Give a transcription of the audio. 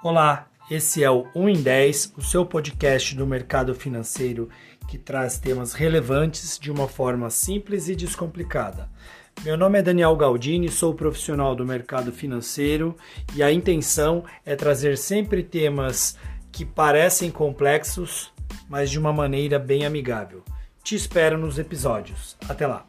Olá, esse é o 1 em 10, o seu podcast do mercado financeiro que traz temas relevantes de uma forma simples e descomplicada. Meu nome é Daniel Galdini, sou profissional do mercado financeiro e a intenção é trazer sempre temas que parecem complexos, mas de uma maneira bem amigável. Te espero nos episódios. Até lá!